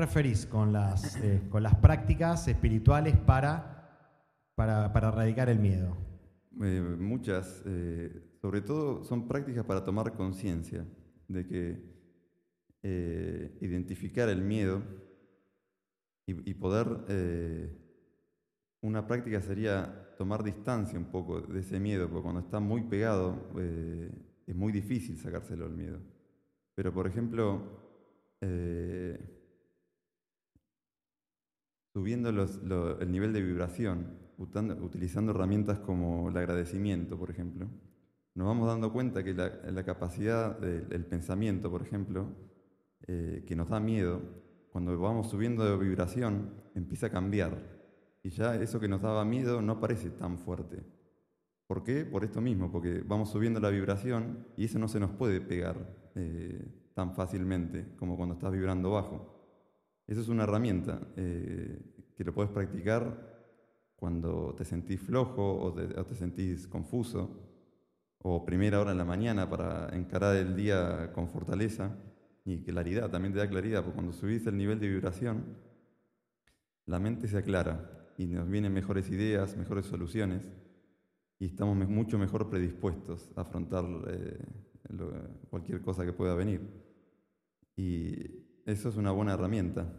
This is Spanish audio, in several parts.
referís con las, eh, con las prácticas espirituales para, para, para erradicar el miedo? Eh, muchas, eh, sobre todo son prácticas para tomar conciencia de que identificar el miedo y, poder, una práctica sería tomar distancia un poco de ese miedo, porque cuando está muy pegado es muy difícil sacárselo el miedo. Pero por ejemplo, subiendo el nivel de vibración, utilizando herramientas como el agradecimiento, por ejemplo, nos vamos dando cuenta que la, capacidad del pensamiento, por ejemplo, eh, que nos da miedo, cuando vamos subiendo de vibración, empieza a cambiar. Y ya eso que nos daba miedo no parece tan fuerte. ¿Por qué? Por esto mismo, porque vamos subiendo la vibración y eso no se nos puede pegar eh, tan fácilmente como cuando estás vibrando bajo. Esa es una herramienta eh, que lo puedes practicar cuando te sentís flojo o te, sentís confuso, o primera hora en la mañana para encarar el día con fortaleza y claridad, también te da claridad, porque cuando subís el nivel de vibración, la mente se aclara y nos vienen mejores ideas, mejores soluciones y estamos mucho mejor predispuestos a afrontar eh, cualquier cosa que pueda venir. Y eso es una buena herramienta,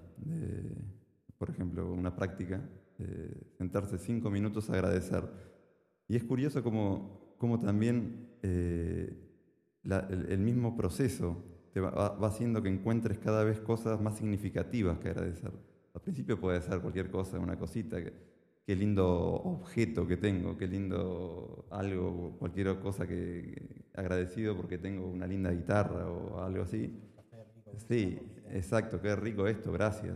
por ejemplo, una práctica, sentarse cinco minutos a agradecer. Y es curioso como, también eh, el, mismo proceso te va, haciendo que encuentres cada vez cosas más significativas que agradecer. Al principio puede ser cualquier cosa, una cosita, qué lindo objeto que tengo, qué lindo algo, cualquier cosa que agradecido porque tengo una linda guitarra o algo así. Sí, exacto, qué rico esto, gracias.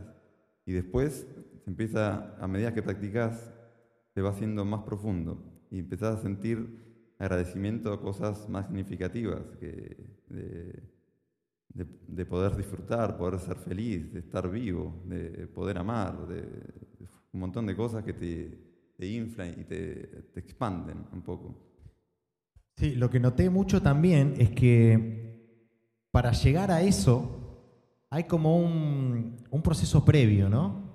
Y después empieza, a medida que practicas, se va haciendo más profundo y empezás a sentir agradecimiento a cosas más significativas, que de, poder disfrutar, poder ser feliz, de estar vivo, de poder amar, de, un montón de cosas que te, te inflan y te, te expanden un poco. Sí, lo que noté mucho también es que para llegar a eso, hay como un, proceso previo, ¿no?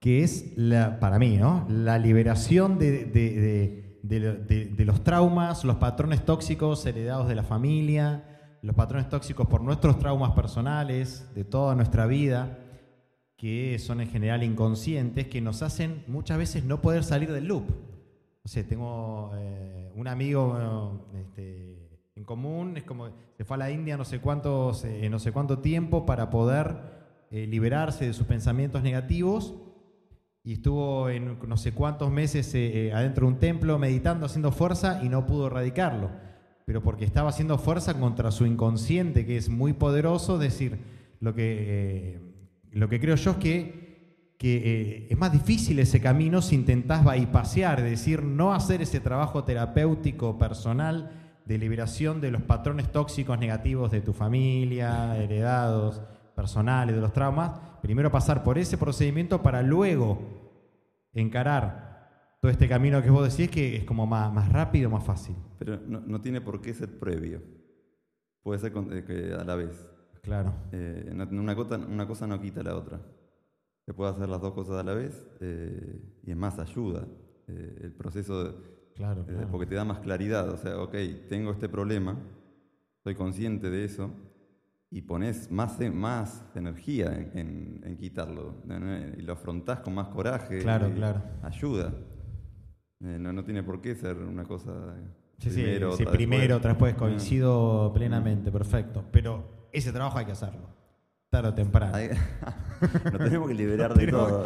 Que es, para mí, ¿no? La liberación de, los traumas, los patrones tóxicos heredados de la familia, los patrones tóxicos por nuestros traumas personales, de toda nuestra vida, que son en general inconscientes, que nos hacen muchas veces no poder salir del loop. O sea, tengo eh, un amigo este, en común, es como se fue a la India no sé, cuántos, eh, no sé cuánto tiempo para poder eh, liberarse de sus pensamientos negativos y estuvo en no sé cuántos meses eh, adentro de un templo meditando, haciendo fuerza y no pudo erradicarlo, pero porque estaba haciendo fuerza contra su inconsciente, que es muy poderoso, decir, lo que, lo que creo yo es que, que es más difícil ese camino si intentás bypasear, es decir, no hacer ese trabajo terapéutico personal, de liberación de los patrones tóxicos negativos de tu familia, heredados, personales, de los traumas, primero pasar por ese procedimiento para luego encarar todo este camino que vos decís que es como más, más rápido, más fácil. Pero no, tiene por qué ser previo. Puede ser eh, a la vez. Claro. Eh, una, cosa, una cosa no quita la otra. Se puede hacer las dos cosas a la vez eh, y es más ayuda. el proceso de, Claro, Porque te da más claridad. O sea, ok, tengo este problema, soy consciente de eso y pones más, más energía en, quitarlo. Y lo afrontás con más coraje. Claro, claro. Ayuda. Eh, no, no tiene por qué ser una cosa. Sí, primero, sí, primero, otra después. Coincido plenamente, perfecto. Pero ese trabajo hay que hacerlo tarde o temprano. Nos tenemos que liberar de todo.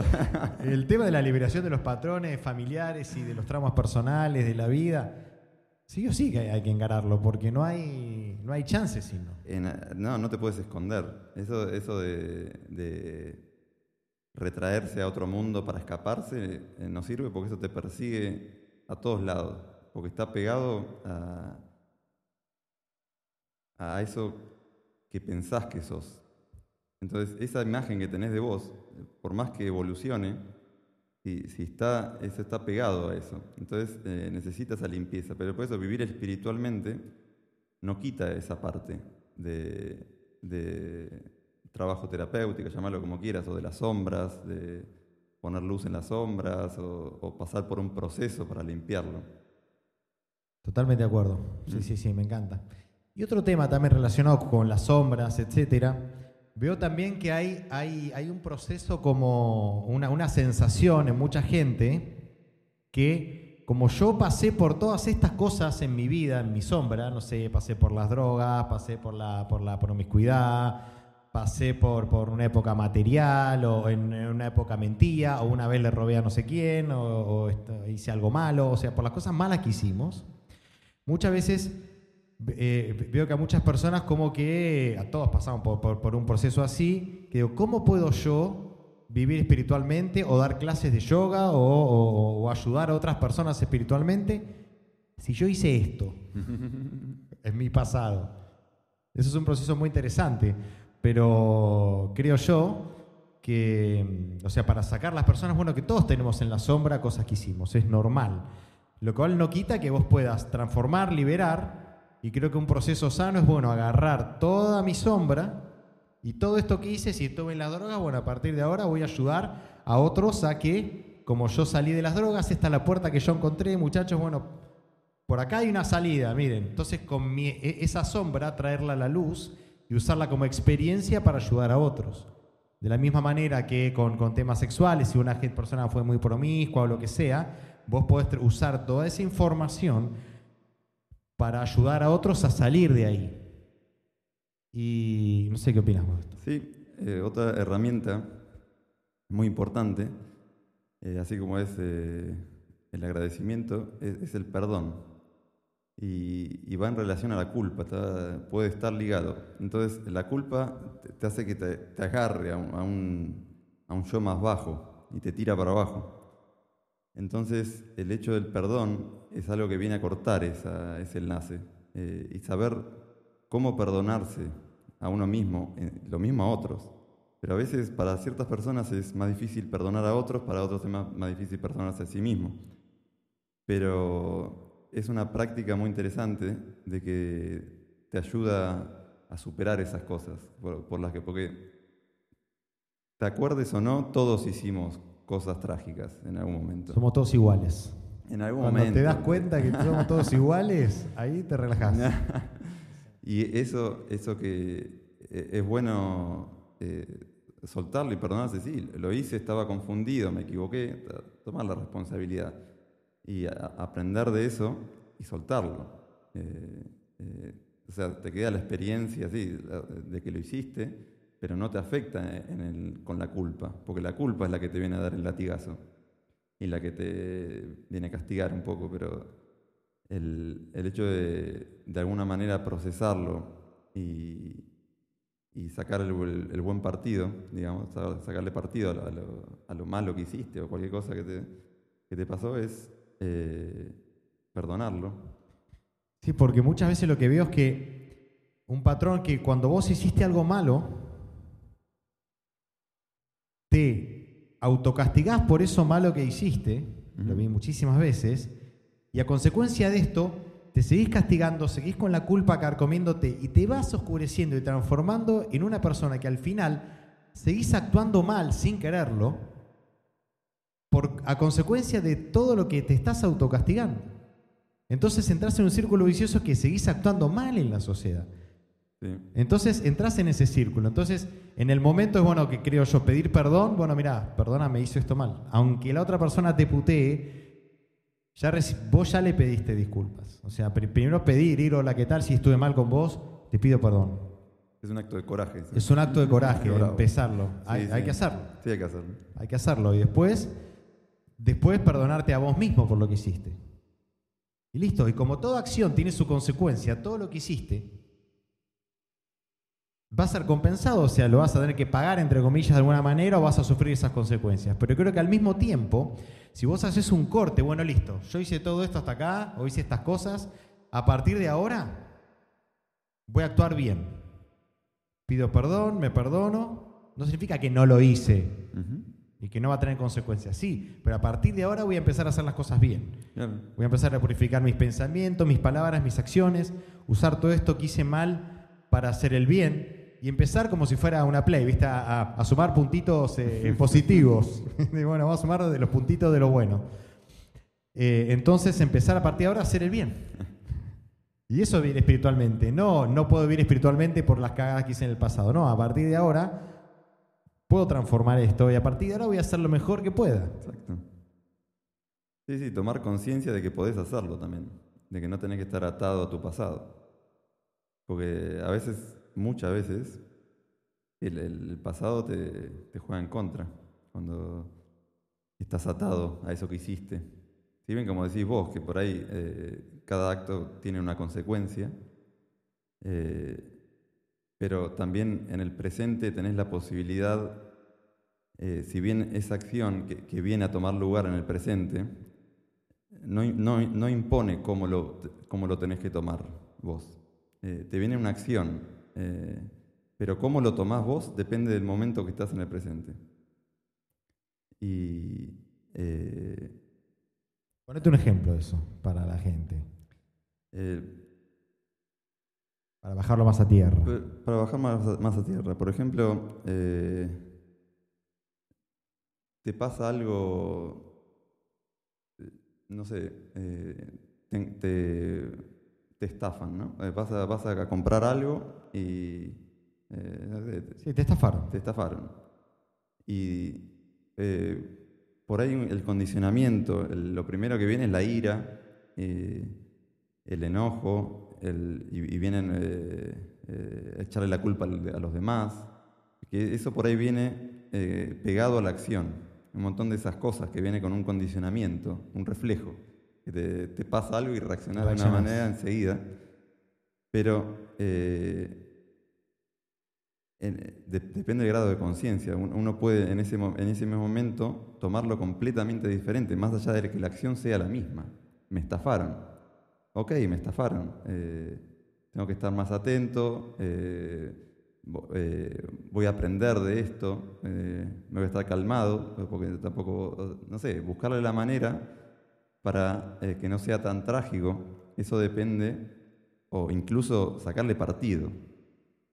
El tema de la liberación de los patrones familiares y de los traumas personales, de la vida, sí o sí que hay, que encararlo, porque no hay, no hay chance sino. no, no te puedes esconder. Eso, eso de, retraerse a otro mundo para escaparse eh, no sirve porque eso te persigue a todos lados, porque está pegado a, a eso que pensás que sos. Entonces, esa imagen que tenés de vos, por más que evolucione, si, si está, eso está pegado a eso. Entonces, eh, necesita esa limpieza. Pero por eso, vivir espiritualmente no quita esa parte de, trabajo terapéutico, llamarlo como quieras, o de las sombras, de poner luz en las sombras, o, pasar por un proceso para limpiarlo. Totalmente de acuerdo. Sí, mm. sí, sí, me encanta. Y otro tema también relacionado con las sombras, etcétera. Veo también que hay, hay, hay un proceso como una, una sensación en mucha gente que como yo pasé por todas estas cosas en mi vida, en mi sombra, no sé, pasé por las drogas, pasé por la, por la promiscuidad, pasé por, por una época material o en, una época mentía, o una vez le robé a no sé quién, o, hice algo malo, o sea, por las cosas malas que hicimos, muchas veces eh, veo que a muchas personas como que, a todos pasamos por, por un proceso así, que digo, ¿cómo puedo yo vivir espiritualmente o dar clases de yoga o, ayudar a otras personas espiritualmente si yo hice esto en mi pasado. Eso es un proceso muy interesante, pero creo yo que, o sea, para sacar las personas, bueno, que todos tenemos en la sombra cosas que hicimos, es normal. Lo cual no quita que vos puedas transformar, liberar, y creo que un proceso sano es, bueno, agarrar toda mi sombra, y todo esto que hice, si estuve en las drogas, bueno, a partir de ahora voy a ayudar a otros a que, como yo salí de las drogas, esta es la puerta que yo encontré, muchachos, bueno, por acá hay una salida, miren. Entonces, con e, esa sombra, traerla a la luz y usarla como experiencia para ayudar a otros. De la misma manera que con, con temas sexuales, si una persona fue muy promiscua o lo que sea, vos podés usar toda esa información para ayudar a otros a salir de ahí. Y no sé qué opinas vos. Sí, eh, otra herramienta muy importante, eh, así como es eh, el agradecimiento, es, el perdón. Y, va en relación a la culpa, puede estar ligado. Entonces, la culpa te, hace que te, agarre a un, yo más bajo y te tira para abajo. Entonces, el hecho del perdón es algo que viene a cortar esa, ese enlace y saber cómo perdonarse a uno mismo, eh, lo mismo a otros. Pero a veces para ciertas personas es más difícil perdonar a otros, para otros es más, difícil perdonarse a sí mismo. Pero es una práctica muy interesante de que te ayuda a superar esas cosas, por, las que, porque te acuerdes o no, todos hicimos cosas trágicas en algún momento. Somos todos iguales. En algún Cuando momento. te das cuenta que somos todos iguales, ahí te relajas. Y eso, eso que eh, es bueno eh, soltarlo y perdonarse, sí, lo hice, estaba confundido, me equivoqué, tomar la responsabilidad y aprender de eso y soltarlo. Eh, o sea, te queda la experiencia sí, de que lo hiciste, pero no te afecta con la culpa, porque la culpa es la que te viene a dar el latigazo y la que te viene a castigar un poco, pero el, hecho de, de alguna manera procesarlo y, y sacar el, buen partido, digamos, sacarle partido a lo, malo que hiciste o cualquier cosa que te, que te pasó es eh, perdonarlo. Sí, porque muchas veces lo que veo es que un patrón que cuando vos hiciste algo malo, te autocastigás por eso malo que hiciste, lo vi muchísimas veces, y a consecuencia de esto, te seguís castigando, seguís con la culpa carcomiéndote y te vas oscureciendo y transformando en una persona que al final seguís actuando mal sin quererlo por, a consecuencia de todo lo que te estás autocastigando. Entonces entras en un círculo vicioso que seguís actuando mal en la sociedad. Entonces entras en ese círculo. Entonces, en el momento es bueno que creo yo pedir perdón. Bueno, mira, perdona, me hizo esto mal. Aunque la otra persona te putee, ya vos ya le pediste disculpas. O sea, primero pedir, ir, hola, ¿qué tal? Si estuve mal con vos, te pido perdón. Es un acto de coraje. Es un acto de coraje, empezarlo. hay, que hacerlo. Sí, hay que hacerlo. Hay que hacerlo. Y después, después perdonarte a vos mismo por lo que hiciste. Y listo. Y como toda acción tiene su consecuencia, todo lo que hiciste, va a ser compensado, o sea, lo vas a tener que pagar, entre comillas, de alguna manera, o vas a sufrir esas consecuencias. Pero creo que al mismo tiempo, si vos haces un corte, bueno, listo, yo hice todo esto hasta acá, o hice estas cosas, a partir de ahora voy a actuar bien. Pido perdón, me perdono, no significa que no lo hice y que no va a tener consecuencias, sí, pero a partir de ahora voy a empezar a hacer las cosas bien. Voy a empezar a purificar mis pensamientos, mis palabras, mis acciones, usar todo esto que hice mal para hacer el bien y empezar como si fuera una play, ¿viste? A, sumar puntitos eh, positivos. Y bueno, vamos a sumar de los puntitos de lo bueno. Eh, entonces empezar a partir de ahora a hacer el bien. Y eso vivir espiritualmente. No, no puedo vivir espiritualmente por las cagadas que hice en el pasado. No, a partir de ahora puedo transformar esto y a partir de ahora voy a hacer lo mejor que pueda. Exacto. Sí, sí, tomar conciencia de que podés hacerlo también, de que no tenés que estar atado a tu pasado. Porque a veces, muchas veces, el, pasado te, te juega en contra, cuando estás atado a eso que hiciste. Si bien, como decís vos, que por ahí eh, cada acto tiene una consecuencia, eh, pero también en el presente tenés la posibilidad eh, si bien esa acción que, que viene a tomar lugar en el presente, no, no- no impone cómo lo, cómo lo tenés que tomar vos. Eh, te viene una acción, eh, pero cómo lo tomás vos depende del momento que estás en el presente. Y eh, Ponete un ejemplo de eso para la gente, eh, para bajarlo más a tierra. Para bajar más a, más a tierra, por ejemplo, eh, te pasa algo, no sé, te, te- te estafan, ¿no? Eh, Vas a, vas a comprar algo y eh, Sí, te estafaron. te estafaron. Y eh, por ahí el condicionamiento, el- lo primero que viene es la ira, eh, el enojo, el- y, y vienen a echarle la culpa a los demás. Que eso por ahí viene pegado a la acción. Un montón de esas cosas que viene con un condicionamiento, un reflejo. Que te, te pasa algo y reaccionás de una manera enseguida. Pero eh, en- de- depende del grado de conciencia. Un- Uno puede en ese, en ese mismo momento tomarlo completamente diferente, más allá de que la acción sea la misma. Me estafaron. Ok, me estafaron. Eh, tengo que estar más atento. eh, eh, voy a aprender de esto. eh, me voy a estar calmado, porque tampoco, no sé, buscarle la manera para eh, que no sea tan trágico. Eso depende, o incluso sacarle partido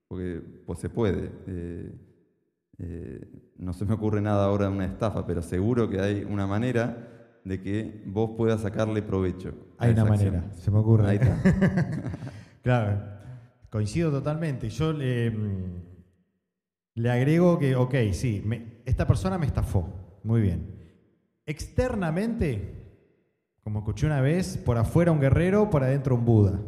porque pues se puede. Eh, eh, no se me ocurre nada ahora de una estafa, pero seguro que hay una manera de que vos puedas sacarle provecho. Hay una manera, se me ocurre. Ahí está. Claro, coincido totalmente. Yo le, le agrego que, ok, sí, me- esta persona me estafó. Muy bien. Externamente, como escuché una vez, por afuera un guerrero, por adentro un Buda.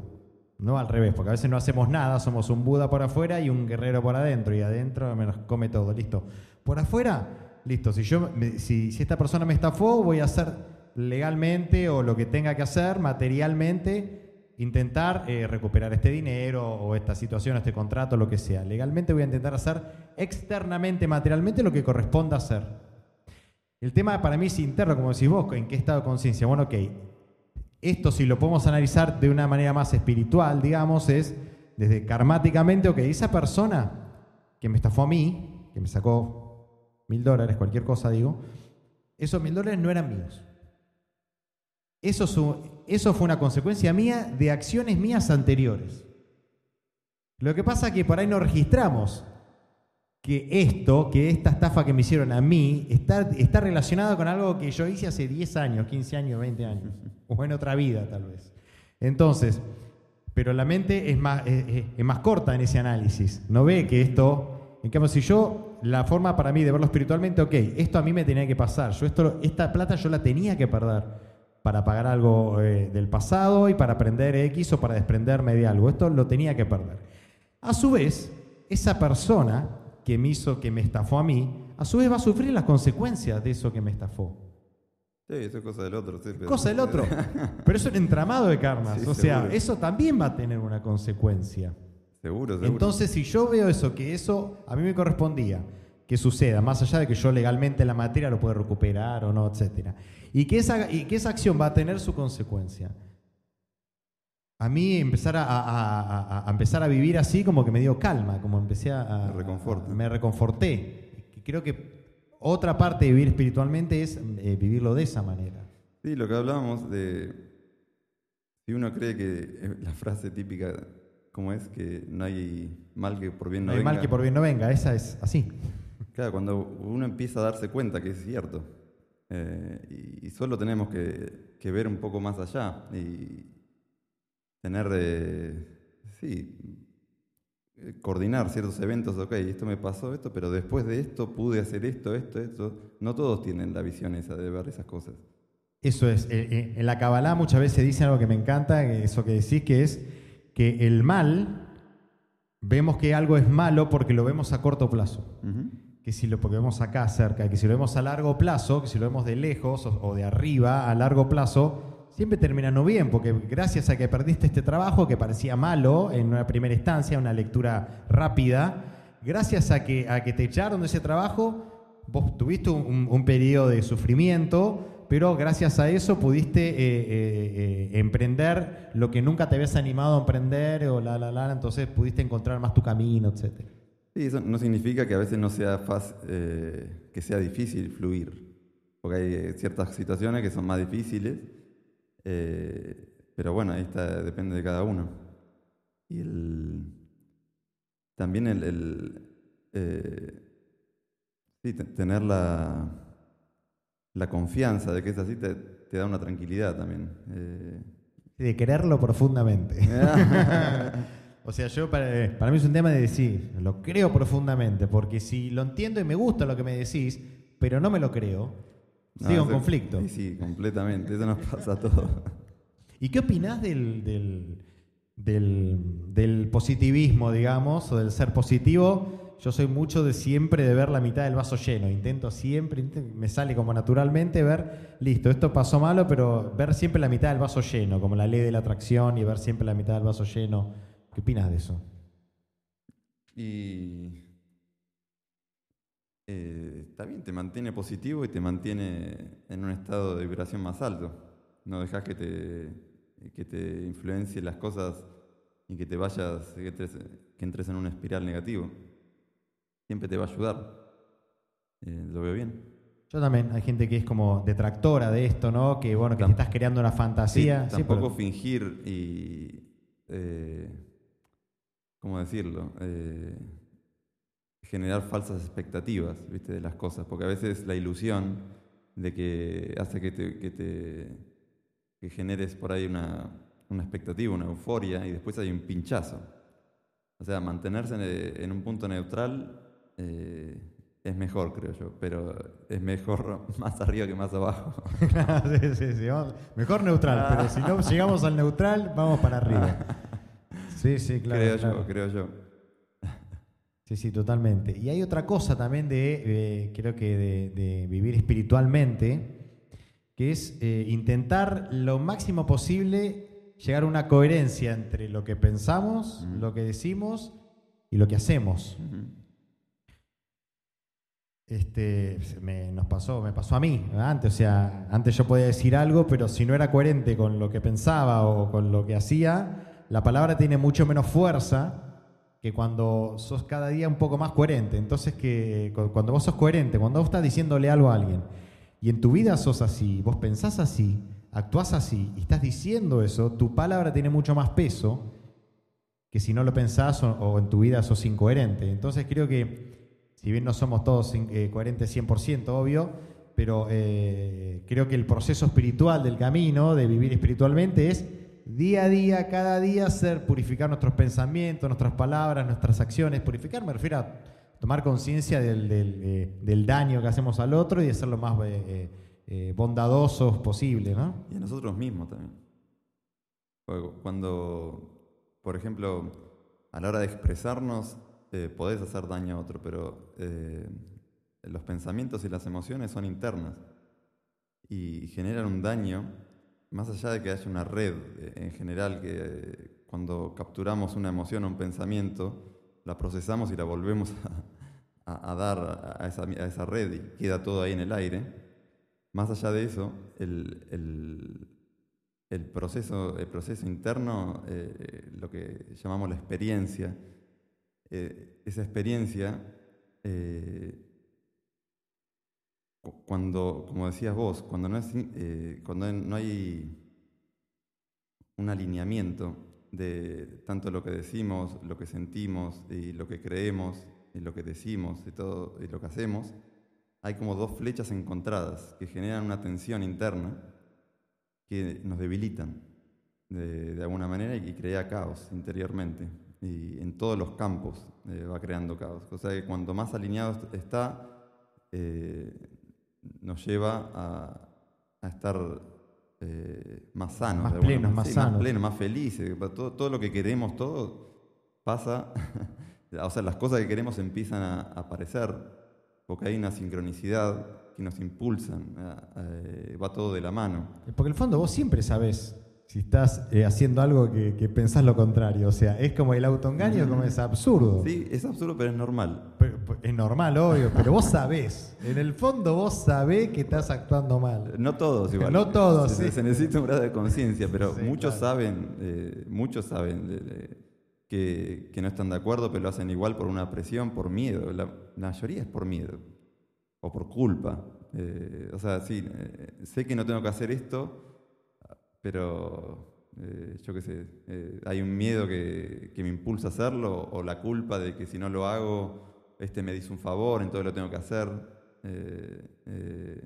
No al revés, porque a veces no hacemos nada, somos un Buda por afuera y un guerrero por adentro, y adentro me los come todo, listo. Por afuera, listo, si, yo, si, si esta persona me estafó, voy a hacer legalmente o lo que tenga que hacer materialmente, intentar eh, recuperar este dinero o esta situación, este contrato, lo que sea. Legalmente voy a intentar hacer externamente, materialmente, lo que corresponda hacer. El tema para mí es interno, como decís vos, ¿en qué estado de conciencia? Bueno, ok, esto si lo podemos analizar de una manera más espiritual, digamos, es desde karmáticamente, ok, esa persona que me estafó a mí, que me sacó mil dólares, cualquier cosa digo, esos mil dólares no eran míos. Eso, eso fue una consecuencia mía de acciones mías anteriores. Lo que pasa es que por ahí no registramos que esto, que esta estafa que me hicieron a mí, está, está relacionada con algo que yo hice hace 10 años, 15 años, 20 años, o en otra vida tal vez. Entonces, pero la mente es más, es, más corta en ese análisis, no ve que esto, en cambio si yo, la forma para mí de verlo espiritualmente, ok, esto a mí me tenía que pasar, yo esto, esta plata yo la tenía que perder para pagar algo eh, del pasado y para aprender X o para desprenderme de algo, esto lo tenía que perder. A su vez, esa persona que me hizo, que me estafó a mí, a su vez va a sufrir las consecuencias de eso que me estafó. Sí, eso es cosa del otro. sí, pero- Cosa del otro. Pero eso es un entramado de karmas. Sí, o sea, seguro. eso también va a tener una consecuencia. Seguro, seguro. Entonces, si yo veo eso, que eso a mí me correspondía que suceda, más allá de que yo legalmente la materia lo pueda recuperar o no, etcétera, y que esa, y que esa acción va a tener su consecuencia. A mí empezar a, a- a- a- empezar a vivir así como que me dio calma, como empecé a... Me me reconforté. Y Creo que otra parte de vivir espiritualmente es eh, vivirlo de esa manera. Sí, lo que hablábamos de. Si uno cree que la frase típica, ¿cómo es? Que no hay mal que por bien no, No hay venga. mal que por bien no venga, esa es así. Claro, cuando uno empieza a darse cuenta que es cierto, eh, y, y solo tenemos que, que ver un poco más allá y tener, eh, sí, coordinar ciertos eventos, ok, esto me pasó esto, pero después de esto pude hacer esto, esto, esto. No todos tienen la visión esa de ver esas cosas. Eso es. eh, eh, En la Kabbalah muchas veces dicen algo que me encanta, que eso que decís, que es que el mal, vemos que algo es malo porque lo vemos a corto plazo. Que si lo porque vemos acá cerca, que si lo vemos a largo plazo, que si lo vemos de lejos o de arriba a largo plazo, siempre terminando bien, porque gracias a que perdiste este trabajo que parecía malo en una primera instancia, una lectura rápida, gracias a que, a que te echaron de ese trabajo, vos tuviste un, un- periodo de sufrimiento, pero gracias a eso pudiste eh, eh, eh, emprender lo que nunca te habías animado a emprender, o la, la, la, entonces pudiste encontrar más tu camino, etcétera. Sí, eso no significa que a veces no sea fácil, eh, que sea difícil fluir, porque hay ciertas situaciones que son más difíciles, eh, pero bueno, ahí está, depende de cada uno. Y el, también el, el, eh, sí, tener la, la confianza de que es así te, te da una tranquilidad también. eh. De quererlo profundamente. o sea, yo para, para mí es un tema de decir, lo creo profundamente, porque si lo entiendo y me gusta lo que me decís, pero no me lo creo, No, en eso- conflicto. Sí, sí, completamente, eso nos pasa a todos. ¿Y qué opinás del, del, del- del positivismo, digamos, o del ser positivo? Yo soy mucho de siempre de ver la mitad del vaso lleno. Intento siempre, me sale como naturalmente ver, listo, esto pasó malo, pero ver siempre la mitad del vaso lleno, como la ley de la atracción y ver siempre la mitad del vaso lleno. ¿Qué opinas de eso? Y te mantiene positivo y te mantiene en un estado de vibración más alto. No dejas que te, que te influencie las cosas y que te vayas, que, entres- que entres en una espiral negativo. Siempre te va a ayudar. Eh, lo veo bien. Yo también, hay gente que es como detractora de esto, ¿no? Que bueno, que te estás creando una fantasía. Sí, Sí, tampoco pero- fingir y. eh, ¿Cómo decirlo? Eh, generar falsas expectativas ¿viste? de las cosas, porque a veces la ilusión de que hace que te, que te que generes por ahí una, una expectativa, una euforia, y después hay un pinchazo. O sea, mantenerse en, en un punto neutral eh, es mejor, creo yo, pero es mejor más arriba que más abajo. sí, sí, sí, vamos- Mejor neutral, pero si no llegamos al neutral, vamos para arriba. Sí, sí, claro. creo claro. yo, creo yo. Sí, sí, totalmente. Y hay otra cosa también de, eh, creo que de, de vivir espiritualmente, que es eh, intentar lo máximo posible llegar a una coherencia entre lo que pensamos, lo que decimos y lo que hacemos. Este, me, nos pasó, me pasó a mí ¿verdad? antes, o sea, antes yo podía decir algo, pero si no era coherente con lo que pensaba o con lo que hacía, la palabra tiene mucho menos fuerza que cuando sos cada día un poco más coherente. Entonces, que cu- cuando vos sos coherente, cuando vos estás diciéndole algo a alguien y en tu vida sos así, vos pensás así, actuás así y estás diciendo eso, tu palabra tiene mucho más peso que si no lo pensás o, o en tu vida sos incoherente. Entonces creo que, si bien no somos todos eh, coherentes 100%, obvio, pero eh, creo que el proceso espiritual del camino, de vivir espiritualmente, es día a día, cada día, hacer purificar nuestros pensamientos, nuestras palabras, nuestras acciones. Purificar me refiero a tomar conciencia del, del, eh, daño que hacemos al otro y de ser lo más eh, eh, eh, bondadosos posible, ¿no? Y a nosotros mismos también. Cuando, por ejemplo, a la hora de expresarnos, podés hacer daño a otro, pero los pensamientos y las emociones son internas y generan un daño, más allá de que haya una red eh, en general, que eh, cuando capturamos una emoción o un pensamiento, la procesamos y la volvemos a, dar a esa, a esa red y queda todo ahí en el aire. Más allá de eso, el, el- el proceso, el proceso interno, eh, lo que llamamos la experiencia, esa experiencia, cuando, como decías vos, cuando no, es, eh, cuando no hay un alineamiento de tanto lo que decimos, lo que sentimos y lo que creemos y lo que decimos y todo y lo que hacemos, hay como dos flechas encontradas que generan una tensión interna que nos debilitan de, alguna manera y crea caos interiormente. Y en todos los campos eh, va creando caos. O sea que cuanto más alineado está, eh, nos lleva a, estar eh, más sanos. Más plenos, más sanos. Más plenos, más felices. Todo, todo, lo que queremos, todo pasa. o sea, las cosas que queremos empiezan a aparecer porque hay una sincronicidad que nos impulsan. va todo de la mano. Porque en el fondo vos siempre sabés si estás eh, haciendo algo que, pensás lo contrario. O sea, es como el autoengaño, como es absurdo. Sí, es absurdo, pero es normal. es normal, obvio, pero vos sabés. En el fondo vos sabés que estás actuando mal. No todos, igual. No todos, se, sí. Se necesita un grado de conciencia, pero muchos, saben, eh, muchos saben, que, no están de acuerdo, pero lo hacen igual por una presión, por miedo. La, mayoría es por miedo o por culpa. Eh, o sea, sí, sé que no tengo que hacer esto pero eh, yo qué sé, eh, hay un miedo que, me impulsa a hacerlo o la culpa de que si no lo hago, este me dice un favor, entonces lo tengo que hacer. Eh,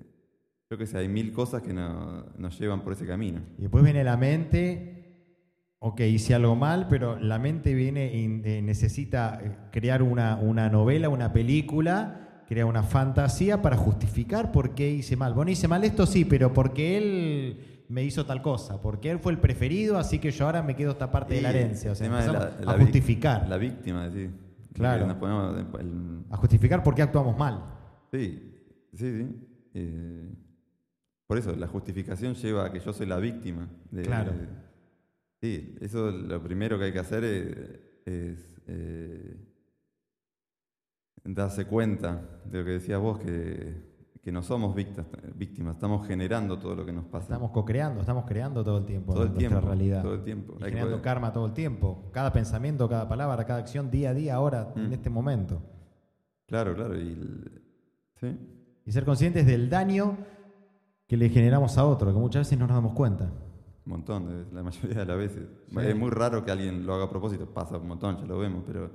yo qué sé, hay mil cosas que nos llevan por ese camino. Y después viene la mente, ok, hice algo mal, pero la mente viene y necesita crear una, una novela, una película, crea una fantasía para justificar por qué hice mal. Bueno, hice mal esto sí, pero porque él me hizo tal cosa, porque él fue el preferido, así que yo ahora me quedo esta parte de la herencia. O sea, a justificar. La víctima, sí. Claro. A justificar por qué actuamos mal. Sí, sí, sí. Eh, por eso, la justificación lleva a que yo soy la víctima. claro. sí, eso lo primero que hay que hacer es, eh, darse cuenta de lo que decías vos, que que no somos víctimas, estamos generando todo lo que nos pasa. Estamos co-creando, estamos creando todo el tiempo todo el nuestra tiempo, realidad. Todo el tiempo. Y generando karma todo el tiempo. Cada pensamiento, cada palabra, cada acción, día a día, ahora, en mm. este momento. Claro, claro. Y, y ser conscientes del daño que le generamos a otro, que muchas veces no nos damos cuenta. Un montón, la mayoría de las veces. Es muy raro que alguien lo haga a propósito, pasa un montón, ya lo vemos, pero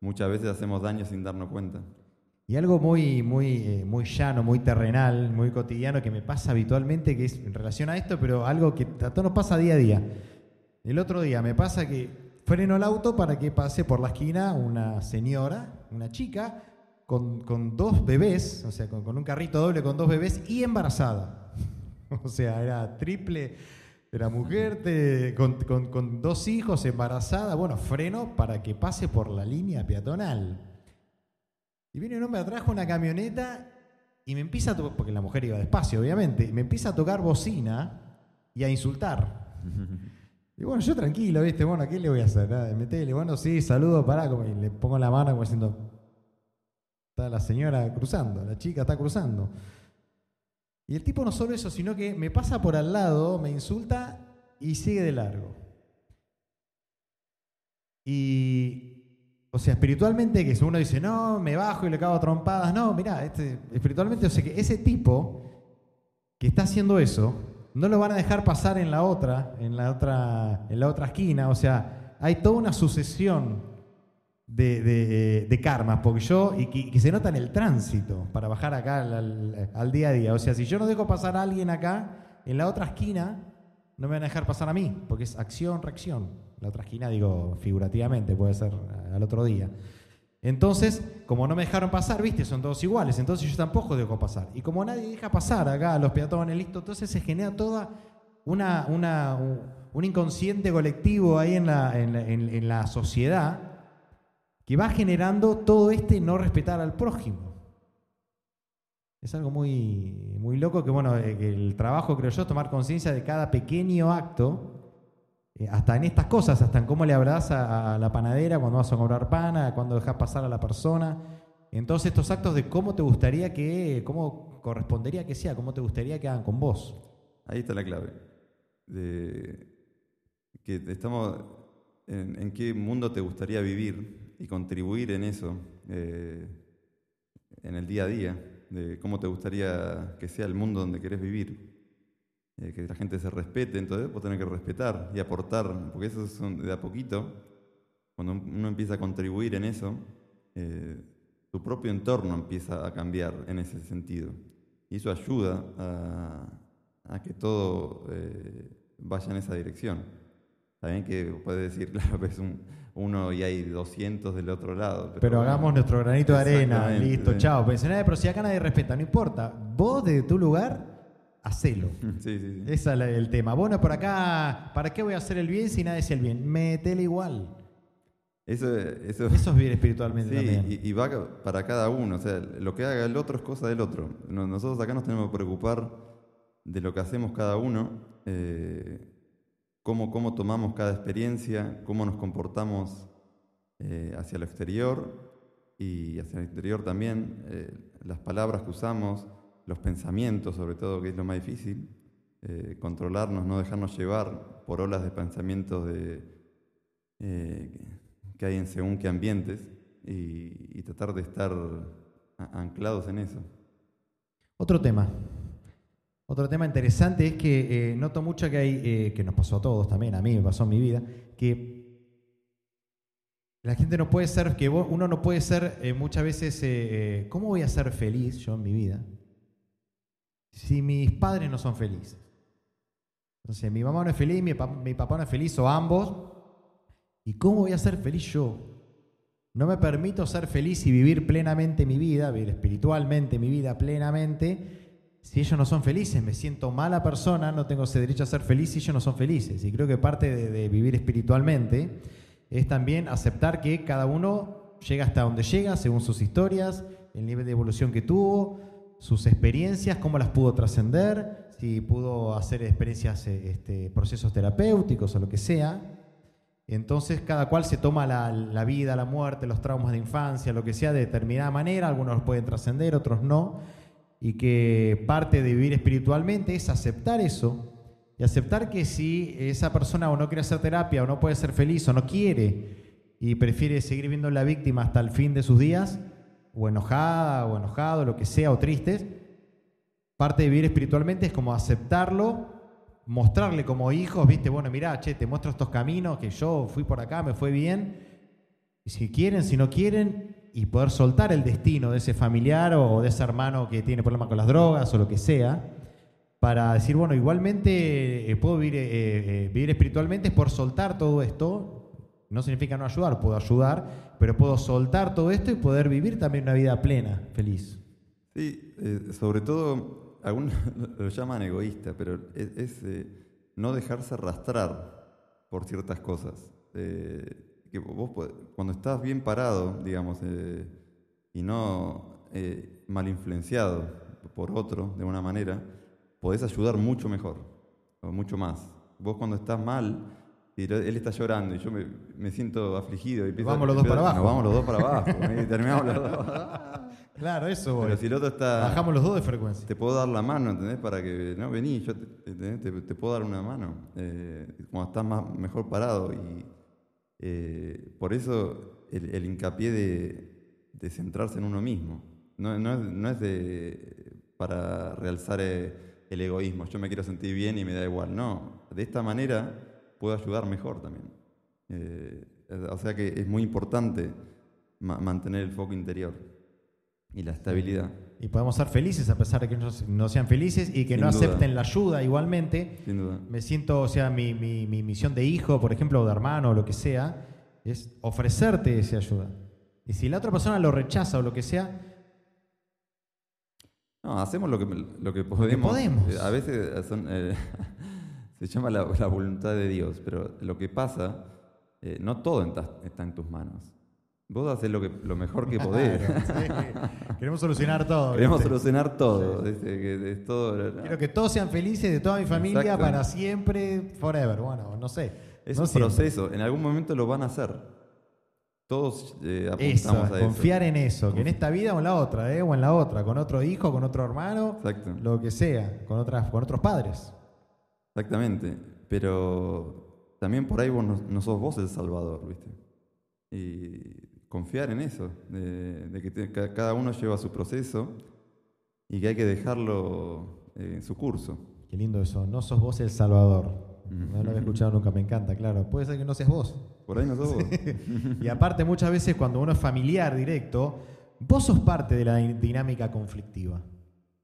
muchas veces hacemos daño sin darnos cuenta. Y algo muy, muy, eh, muy llano, muy terrenal, muy cotidiano que me pasa habitualmente, que es en relación a esto, pero algo que a todos nos pasa día a día. El otro día me pasa que freno el auto para que pase por la esquina una señora, una chica, con, dos bebés, o sea, con, un carrito doble con dos bebés y embarazada. o sea, era triple, era mujer con, con dos hijos, embarazada. Bueno, freno para que pase por la línea peatonal. Y viene un hombre atrás con una camioneta y me empieza a tocar, porque la mujer iba despacio, obviamente, y me empieza a tocar bocina y a insultar. Y bueno, yo tranquilo, ¿viste? Bueno, ¿qué le voy a hacer? Nada, metele, bueno, sí, saludo, pará, como, y le pongo la mano como diciendo, está la señora cruzando, la chica está cruzando. Y el tipo no solo eso, sino que me pasa por al lado, me insulta y sigue de largo. Y o sea, espiritualmente, que uno dice, no, me bajo y le cago trompadas, no, mira, este, espiritualmente, o sea, que ese tipo que está haciendo eso, no lo van a dejar pasar en la otra, en la otra, en la otra esquina, o sea, hay toda una sucesión de, de, karmas, porque yo, y que, se nota en el tránsito para bajar acá al, al día a día, o sea, si yo no dejo pasar a alguien acá, en la otra esquina, no me van a dejar pasar a mí, porque es acción, reacción la otra esquina, digo figurativamente, puede ser al otro día. Entonces, como no me dejaron pasar, viste, son todos iguales, entonces yo tampoco dejo pasar. Y como nadie deja pasar acá a los peatones, listo, entonces se genera toda una, una un inconsciente colectivo ahí en la, en, la, sociedad que va generando todo este no respetar al prójimo. Es algo muy, muy loco que, bueno, eh, el trabajo, creo yo, es tomar conciencia de cada pequeño acto eh, hasta en estas cosas, hasta en cómo le hablas a, la panadera cuando vas a comprar pana, cuando dejas pasar a la persona. En todos estos actos de cómo te gustaría que, cómo correspondería que sea, cómo te gustaría que hagan con vos. Ahí está la clave. que estamos en, qué mundo te gustaría vivir y contribuir en eso eh, en el día a día, de cómo te gustaría que sea el mundo donde querés vivir. Eh, que la gente se respete, entonces vos tenés que respetar y aportar, porque eso es de a poquito, cuando uno empieza a contribuir en eso, eh, tu propio entorno empieza a cambiar en ese sentido. Y eso ayuda a, que todo eh, vaya en esa dirección. También que puede decir, claro, es un, uno y hay 200 del otro lado. Pero, hagamos nuestro granito de arena, listo, chao. pero si acá nadie respeta, no importa. Vos de tu lugar, hacelo. Sí, sí, sí. Ese es el tema. Bueno, por acá, ¿para qué voy a hacer el bien si nadie hace el bien? Métele igual. Eso, eso, eso es vivir espiritualmente también. Y, y, va para cada uno. O sea, lo que haga el otro es cosa del otro. Nosotros acá nos tenemos que preocupar de lo que hacemos cada uno. Eh, cómo, tomamos cada experiencia, cómo nos comportamos eh, hacia lo exterior y hacia el exterior también, eh, las palabras que usamos, los pensamientos sobre todo, que es lo más difícil, eh, controlarnos, no dejarnos llevar por olas de pensamientos de, que hay en según qué ambientes y tratar de estar anclados en eso. Otro tema, otro tema interesante es que eh, noto mucho que hay, eh, que nos pasó a todos también, a mí me pasó en mi vida, que la gente no puede ser, que uno no puede ser eh, muchas veces, ¿cómo voy a ser feliz yo en mi vida si mis padres no son felices? Entonces, mi mamá no es feliz, mi, papá no es feliz, o ambos, ¿y cómo voy a ser feliz yo? No me permito ser feliz y vivir plenamente mi vida, vivir espiritualmente mi vida plenamente, si ellos no son felices, me siento mala persona, no tengo ese derecho a ser feliz si ellos no son felices. Y creo que parte de, vivir espiritualmente es también aceptar que cada uno llega hasta donde llega, según sus historias, el nivel de evolución que tuvo, sus experiencias, cómo las pudo trascender, si pudo hacer experiencias, eh, este, procesos terapéuticos o lo que sea. Entonces cada cual se toma la, la, vida, la muerte, los traumas de infancia, lo que sea, de determinada manera, algunos los pueden trascender, otros no y que parte de vivir espiritualmente es aceptar eso y aceptar que si esa persona o no quiere hacer terapia o no puede ser feliz o no quiere y prefiere seguir viendo la víctima hasta el fin de sus días, o enojada o enojado, lo que sea, o tristes, parte de vivir espiritualmente es como aceptarlo, mostrarle como hijos, viste, bueno, mira, che, te muestro estos caminos que yo fui por acá, me fue bien, y si quieren, si no quieren, y poder soltar el destino de ese familiar o de ese hermano que tiene problemas con las drogas o lo que sea, para decir, bueno, igualmente eh, puedo vivir, eh, eh, vivir espiritualmente es por soltar todo esto. No significa no ayudar, puedo ayudar, pero puedo soltar todo esto y poder vivir también una vida plena, feliz. Sí, sobre todo, algunos lo llaman egoísta, pero es, no dejarse arrastrar por ciertas cosas que vos cuando estás bien parado, digamos, eh, y no eh, mal influenciado por otro de una manera, podés ayudar mucho mejor, o mucho más. Vos cuando estás mal, y él está llorando y yo me, siento afligido. Y vamos los dos para abajo. Nos vamos los dos para abajo. y terminamos los dos. Claro, eso, Pero si el otro está. Bajamos los dos de frecuencia. Te puedo dar la mano, ¿entendés? Para que. No, vení, yo te, puedo dar una mano. Eh, cuando estás más, mejor parado y eh, por eso el, hincapié de, centrarse en uno mismo. No, es, de, para realzar eh, el egoísmo, yo me quiero sentir bien y me da igual. No, de esta manera puedo ayudar mejor también. Eh, o sea que es muy importante mantener el foco interior y la estabilidad. Y podemos ser felices a pesar de que no, sean felices y que no acepten la ayuda igualmente. Sin duda. Me siento, o sea, mi, misión de hijo, por ejemplo, o de hermano, o lo que sea, es ofrecerte esa ayuda. Y si la otra persona lo rechaza o lo que sea... No, hacemos lo que, lo que podemos. podemos. A veces eh, se llama la, voluntad de Dios, pero lo que pasa, eh, no todo está en tus manos. Vos haces lo, que, lo mejor que podés. Queremos solucionar todo. Queremos solucionar todo. que, todo. Quiero que todos sean felices de toda mi familia para siempre, forever. Bueno, no sé. Es un proceso. En algún momento lo van a hacer. Todos eh, apuntamos a eso. Confiar en eso. Que en esta vida o en la otra, ¿eh? o en la otra. Con otro hijo, con otro hermano. Lo que sea. Con, otras, con otros padres. Exactamente. Pero también por ahí vos no, sos vos el salvador, ¿viste? Y confiar en eso, de, que cada uno lleva su proceso y que hay que dejarlo eh, en su curso. Qué lindo eso. No sos vos el Salvador. No lo había escuchado nunca, me encanta, claro. Puede ser que no seas vos. Por ahí no sos vos. y aparte, muchas veces cuando uno es familiar directo, vos sos parte de la dinámica conflictiva.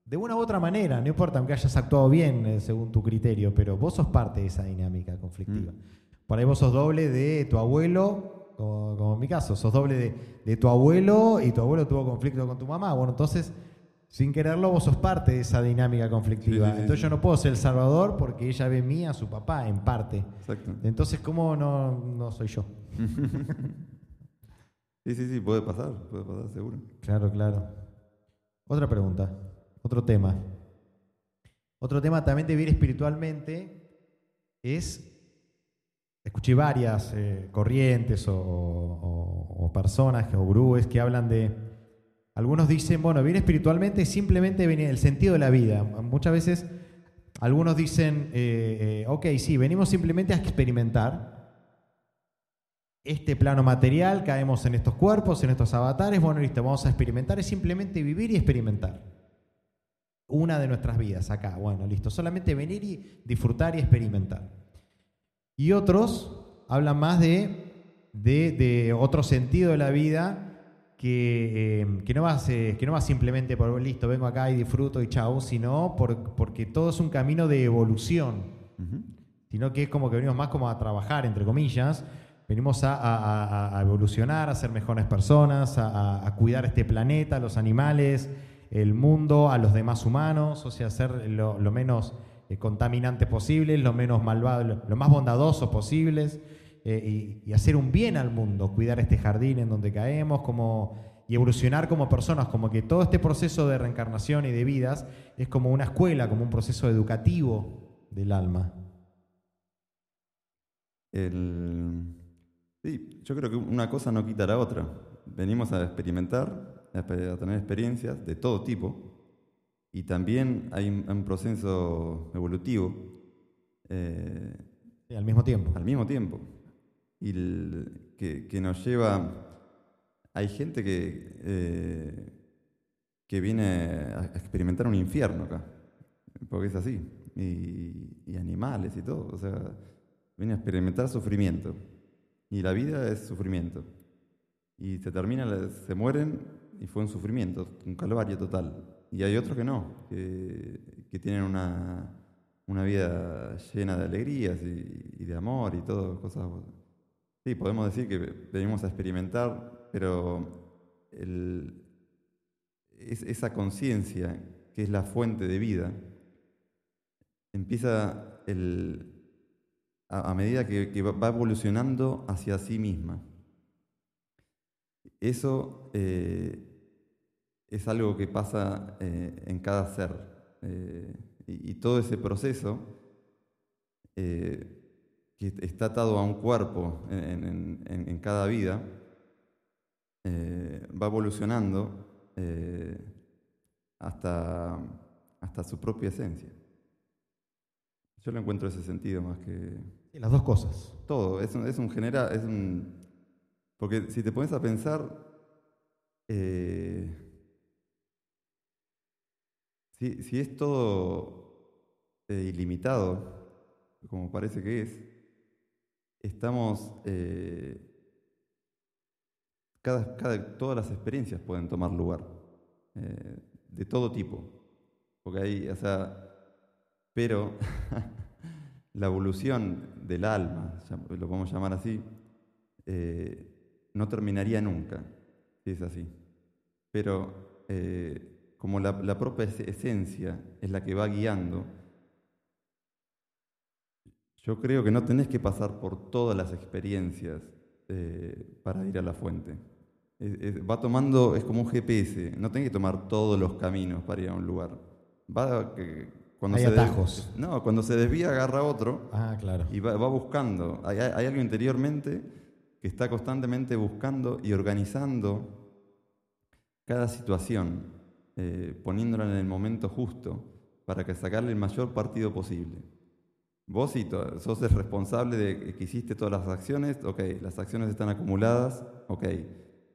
De una u otra manera, no importa, aunque hayas actuado bien eh, según tu criterio, pero vos sos parte de esa dinámica conflictiva. Mm. Por ahí vos sos doble de tu abuelo, como, como en mi caso, sos doble de, de tu abuelo y tu abuelo tuvo conflicto con tu mamá. Bueno, entonces sin quererlo, vos sos parte de esa dinámica conflictiva. Sí, sí, sí, Entonces yo no puedo ser el salvador porque ella ve mí a su papá, en parte. Exacto. Entonces, ¿cómo no, no soy yo? Sí, sí, sí, puede pasar, puede pasar, seguro. Claro, claro. Otra pregunta, otro tema. Otro tema también de vivir espiritualmente es, escuché varias eh, corrientes o, o- o personas o gurúes que hablan de, algunos dicen, bueno, vivir espiritualmente es simplemente el sentido de la vida. Muchas veces algunos dicen, eh, eh, ok, sí, venimos simplemente a experimentar este plano material, caemos en estos cuerpos, en estos avatares, bueno, listo, vamos a experimentar, es simplemente vivir y experimentar. Una de nuestras vidas acá, bueno, listo, solamente venir y disfrutar y experimentar. Y otros hablan más de, de, de otro sentido de la vida que, eh, que, no va, a ser- que no va simplemente por listo, vengo acá y disfruto y chau, sino por- porque todo es un camino de evolución. Sino que es como que venimos más como a trabajar, entre comillas, venimos a, a- a- a evolucionar, a ser mejores personas, a, a- a cuidar este planeta, los animales, el mundo, a los demás humanos, o sea, ser lo, menos eh, contaminantes posibles, lo menos malvado, lo, más bondadosos posibles, eh, y, y hacer un bien al mundo, cuidar este jardín en donde caemos, como, y evolucionar como personas, como que todo este proceso de reencarnación y de vidas es como una escuela, como un proceso educativo del alma. El- Sí, yo creo que una cosa no quita la otra. Venimos a experimentar, a tener experiencias de todo tipo, y también hay un, un proceso evolutivo eh, al mismo tiempo. al mismo tiempo, y el- que, que nos lleva... Hay gente que, eh, que viene a experimentar un infierno acá, porque es así, y, y animales y todo, o sea, viene a experimentar sufrimiento. Y la vida es sufrimiento. Y se termina, se mueren y fue un sufrimiento, un calvario total. Y hay otros que no, que, tienen una, una vida llena de alegrías y, de amor y todo, cosas. Sí, podemos decir que venimos a experimentar, pero el- es- esa conciencia que es la fuente de vida empieza el, a, medida que, va evolucionando hacia sí misma. Eso eh, es algo que pasa eh, en cada ser. eh, y, y todo ese proceso que está atado a un cuerpo en, en- en- cada vida eh, va evolucionando eh, hasta, hasta su propia esencia. Yo lo encuentro ese sentido más que Sí, las dos cosas. todo. Es un, es un general, es un. Porque si te pones a pensar. eh, si, si es todo eh, ilimitado, como parece que es, estamos. eh, todas las experiencias pueden tomar lugar, eh, de todo tipo. Porque hay, o sea, pero la evolución del alma, lo podemos llamar así, no terminaría nunca, si es así. Pero eh, como la, la propia es- esencia es la que va guiando, yo creo que no tenés que pasar por todas las experiencias eh, para ir a la fuente. Es- es- va tomando, es como un GPS, no tenés que tomar todos los caminos para ir a un lugar. Va, que cuando Hay se des- atajos. no, cuando se desvía agarra otro Ah, claro. y va, va buscando. Hay algo interiormente que está constantemente buscando y organizando cada situación, eh, poniéndola en el momento justo para que sacarle el mayor partido posible. Vos sos el responsable de que hiciste todas las acciones, ok, las acciones están acumuladas, ok,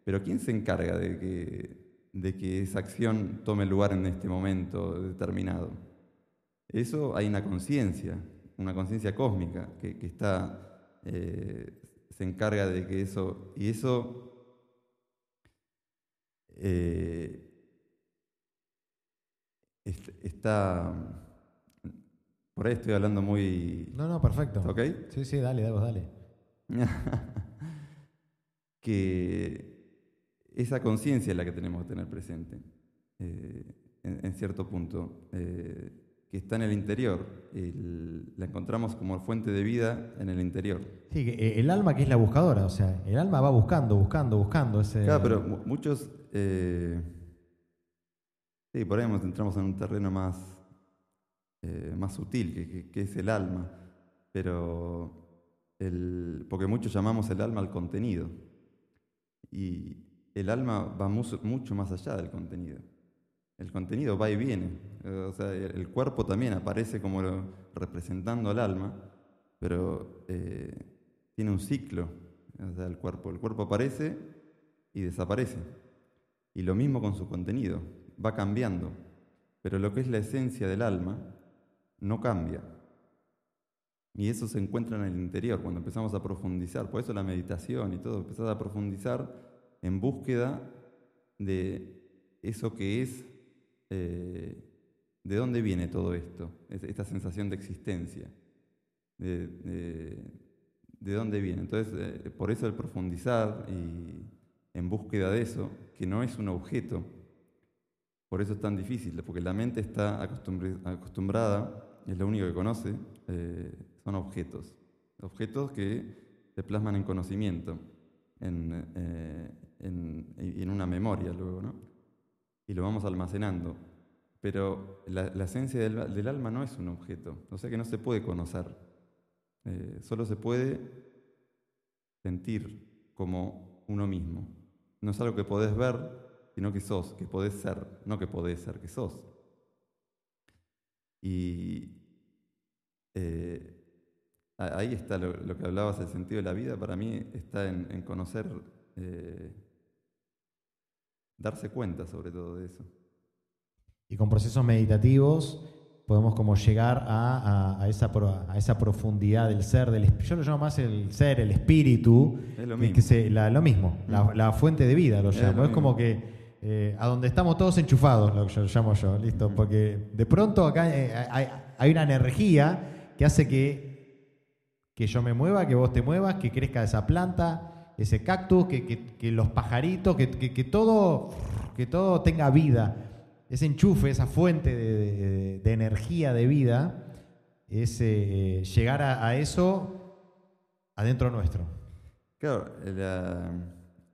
pero ¿quién se encarga de que, de que esa acción tome lugar en este momento determinado? Eso hay una conciencia, una conciencia cósmica que, está, eh, se encarga de que eso, y eso eh, está, por ahí estoy hablando muy... No, no, perfecto. ¿Ok? Sí, sí, dale, dale, dale. que esa conciencia es la que tenemos que tener presente, eh, en, cierto punto que está en el interior. la encontramos como fuente de vida en el interior. Sí, eh, el alma que es la buscadora, o sea, el alma va buscando, buscando, buscando. Ese... Claro, pero muchos. Eh, sí, por ahí entramos en un terreno más, eh, más sutil, que, es el alma. Pero. El, porque muchos llamamos el alma al contenido. Y el alma va mucho más allá del contenido el contenido va y viene. Eh, o sea, el cuerpo también aparece como representando al alma, pero eh, tiene un ciclo. O sea, el cuerpo. El cuerpo aparece y desaparece. Y lo mismo con su contenido, va cambiando. Pero lo que es la esencia del alma no cambia. Y eso se encuentra en el interior, cuando empezamos a profundizar. Por eso la meditación y todo, empezás a profundizar en búsqueda de eso que es eh, ¿de dónde viene todo esto? Esta sensación de existencia. ¿De, dónde viene? Entonces, eh, por eso el profundizar y en búsqueda de eso, que no es un objeto, por eso es tan difícil, porque la mente está acostumbrada, es lo único que conoce, eh, son objetos. Objetos que se plasman en conocimiento, en, en una memoria luego, ¿no? Y lo vamos almacenando. Pero la, esencia del, alma no es un objeto, o sea que no se puede conocer, eh, solo se puede sentir como uno mismo. No es algo que podés ver, sino que sos, que podés ser, no que podés ser, que sos. Y eh, ahí está lo, que hablabas, el sentido de la vida, para mí está en, conocer eh, darse cuenta sobre todo de eso. Y con procesos meditativos podemos como llegar a, esa, a esa profundidad del ser, del, yo lo llamo más el ser, el espíritu, es lo mismo, que lo mismo la, fuente de vida lo llamo. Es, como que eh, a donde estamos todos enchufados, lo que yo llamo yo, listo, porque de pronto acá eh, hay, una energía que hace que, que yo me mueva, que vos te muevas, que crezca esa planta, ese cactus, que, los pajaritos, que, todo, que todo tenga vida. Ese enchufe, esa fuente de, energía, de vida, es eh, llegar a, eso adentro nuestro. Claro,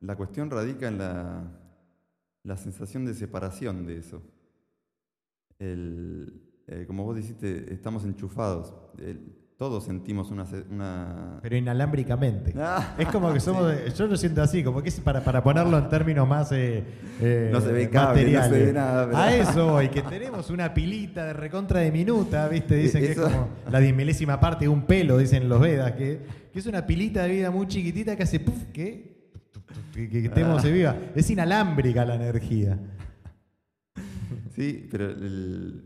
la, cuestión radica en la, sensación de separación de eso. Eh, como vos dijiste, estamos enchufados. Todos sentimos una... Pero inalámbricamente. Ah, es como que somos... yo lo siento así, como que es para, para ponerlo en términos más eh, eh no se ve cable, no se ve nada. A eso y que tenemos una pilita de recontra de minuta, ¿viste? Dicen que es como la diez milésima parte de un pelo, dicen los Vedas, que, que es una pilita de vida muy chiquitita que hace puff, que, que, estemos ah. viva. Es inalámbrica la energía. Sí, pero el,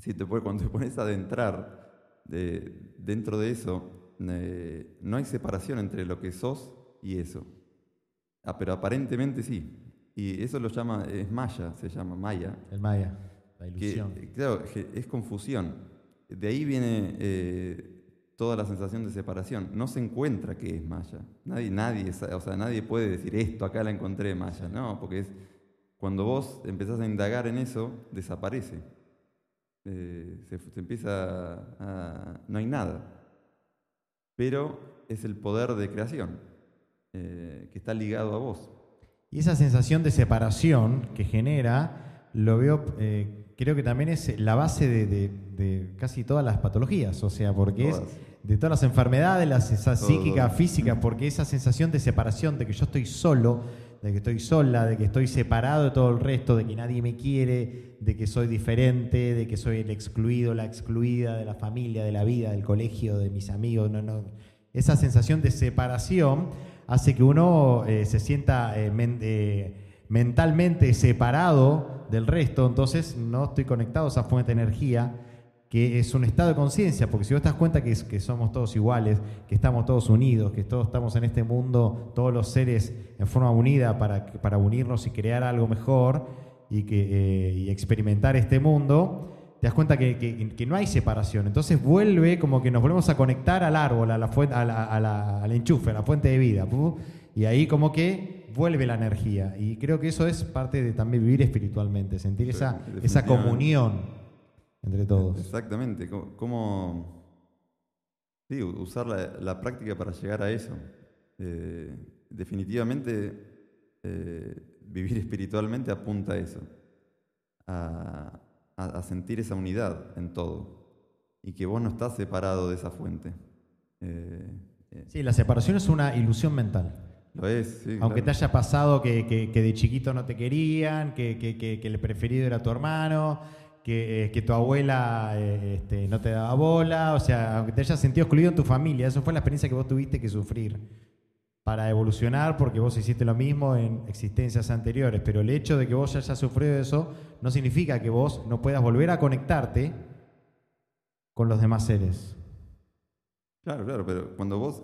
sí, te cuando te pones a adentrar dentro de eso, eh, no hay separación entre lo que sos y eso. Ah, pero aparentemente sí. Y eso lo llama, es Maya, se llama Maya. El Maya, la ilusión. claro, es confusión. De ahí viene eh, toda la sensación de separación. No se encuentra qué es Maya. Nadie, nadie, o sea, nadie puede decir esto, acá la encontré Maya. No, porque es cuando vos empezás a indagar en eso, desaparece. Eh, se, empieza a, no hay nada. Pero es el poder de creación eh, que está ligado a vos. Y esa sensación de separación que genera, lo veo, eh, creo que también es la base de, casi todas las patologías, o sea, porque es de todas las enfermedades, la psíquica, física, porque esa sensación de separación, de que yo estoy solo, de que estoy sola, de que estoy separado de todo el resto, de que nadie me quiere, de que soy diferente, de que soy el excluido, la excluida de la familia, de la vida, del colegio, de mis amigos. No, no. Esa sensación de separación hace que uno eh, se sienta eh, eh, mentalmente separado del resto, entonces no estoy conectado a esa fuente de energía, que es un estado de conciencia, porque si vos te das cuenta que, que, somos todos iguales, que estamos todos unidos, que todos estamos en este mundo, todos los seres en forma unida para, para unirnos y crear algo mejor y, que, eh, y experimentar este mundo, te das cuenta que, que, no hay separación. Entonces vuelve como que nos volvemos a conectar al árbol, a la fuente, a la, a la, al enchufe, a la fuente de vida. Y ahí como que vuelve la energía. Y creo que eso es parte de también vivir espiritualmente, sentir esa, esa comunión entre todos. Exactamente, cómo, sí, usar la, práctica para llegar a eso. Eh, definitivamente eh, vivir espiritualmente apunta a eso, a, sentir esa unidad en todo y que vos no estás separado de esa fuente. Eh, sí, la separación es una ilusión mental. Lo es, sí, Aunque te haya pasado que, de chiquito no te querían, que, que, el preferido era tu hermano, que, eh, que tu abuela eh, este, no te daba bola, o sea, aunque te hayas sentido excluido en tu familia, eso fue la experiencia que vos tuviste que sufrir para evolucionar porque vos hiciste lo mismo en existencias anteriores, pero el hecho de que vos hayas sufrido eso no significa que vos no puedas volver a conectarte con los demás seres. Claro, claro, pero cuando vos...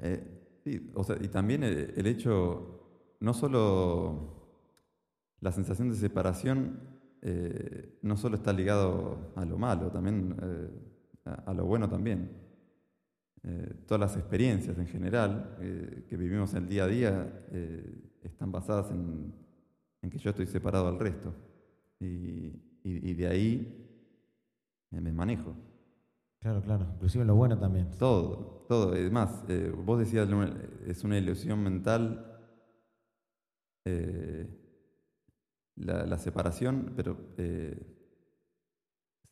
Eh, sí, o sea, y también el hecho, no solo la sensación de separación eh, no solo está ligado a lo malo, también eh, a, lo bueno también. Eh, todas las experiencias en general que vivimos el día a día están basadas en, que yo estoy separado del resto. Y, de ahí me manejo. Claro, claro, inclusive lo bueno también. Todo, todo. Es más, vos decías, es una ilusión mental la, separación, pero eh,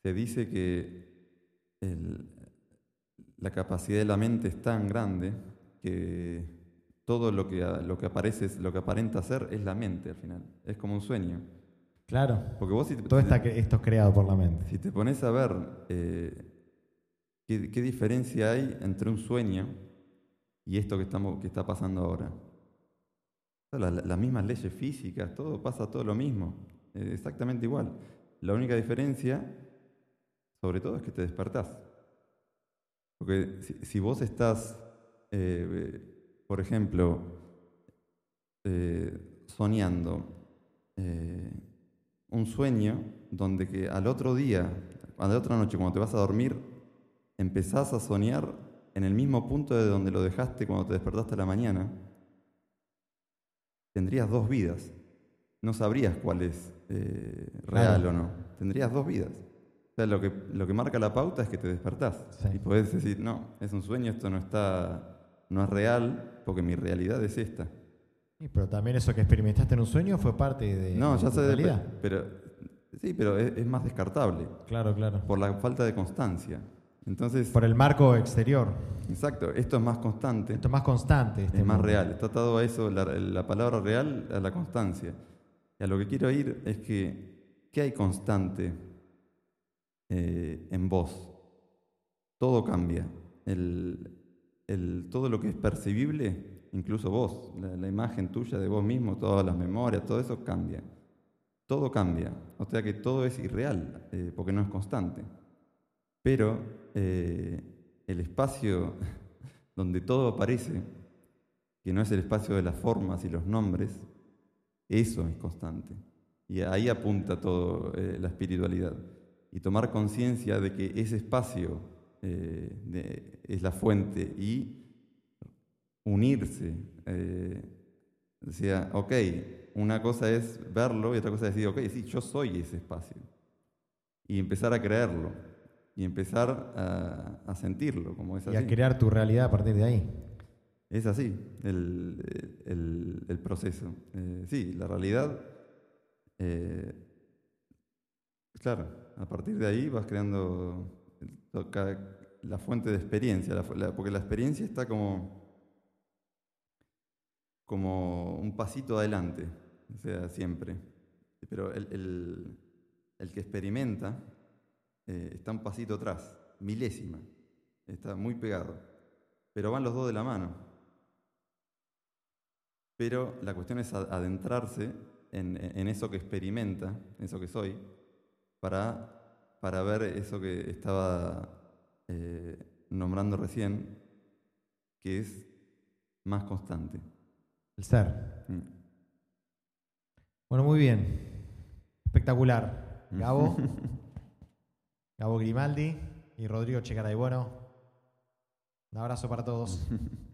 se dice que la capacidad de la mente es tan grande que todo lo que, lo que aparece, lo que aparenta ser es la mente al final. Es como un sueño. Claro. Porque vos todo esto es creado por la mente. Si te pones a ver eh, qué, diferencia hay entre un sueño y esto que, estamos, que está pasando ahora. Las, mismas leyes físicas, todo pasa todo lo mismo, exactamente igual. La única diferencia, sobre todo, es que te despertás. Porque si, vos estás, eh, por ejemplo, eh, soñando eh, un sueño donde que al otro día, a la otra noche, cuando te vas a dormir, empezás a soñar en el mismo punto de donde lo dejaste cuando te despertaste a la mañana, tendrías dos vidas. No sabrías cuál es eh, real o no. Tendrías dos vidas. O sea, lo que, lo que marca la pauta es que te despertás. Y podés decir, no, es un sueño, esto no está, no es real, porque mi realidad es esta. pero también eso que experimentaste en un sueño fue parte de no, ya sé, realidad. Pero, sí, pero es, más descartable. Claro, claro. Por la falta de constancia. Entonces, por el marco exterior. Exacto, esto es más constante. Esto es más constante. Este es más real. Está atado a eso, la, palabra real, a la constancia. Y a lo que quiero ir es que, ¿qué hay constante eh, en vos? Todo cambia. El, todo lo que es percibible, incluso vos, la, imagen tuya de vos mismo, todas las memorias, todo eso cambia. Todo cambia. O sea que todo es irreal, eh, porque no es constante. Pero eh, el espacio donde todo aparece, que no es el espacio de las formas y los nombres, eso es constante. Y ahí apunta toda eh, la espiritualidad. Y tomar conciencia de que ese espacio eh, es la fuente y unirse. decía, ok, una cosa es verlo y otra cosa es decir, ok, sí, yo soy ese espacio. Y empezar a creerlo y empezar a, sentirlo, como es así. Y a crear tu realidad a partir de ahí. Es así el, proceso. Eh, sí, la realidad, eh, claro, a partir de ahí vas creando la fuente de experiencia, porque la experiencia está como, como un pasito adelante, o sea, siempre. Pero el, el que experimenta eh, está un pasito atrás, milésima, está muy pegado, pero van los dos de la mano. Pero la cuestión es adentrarse en, eso que experimenta, en eso que soy, para, para ver eso que estaba eh, nombrando recién, que es más constante. El ser. Mm. Bueno, muy bien. Espectacular. Gabo. Gabo Grimaldi y Rodrigo Checaray. Bueno, un abrazo para todos.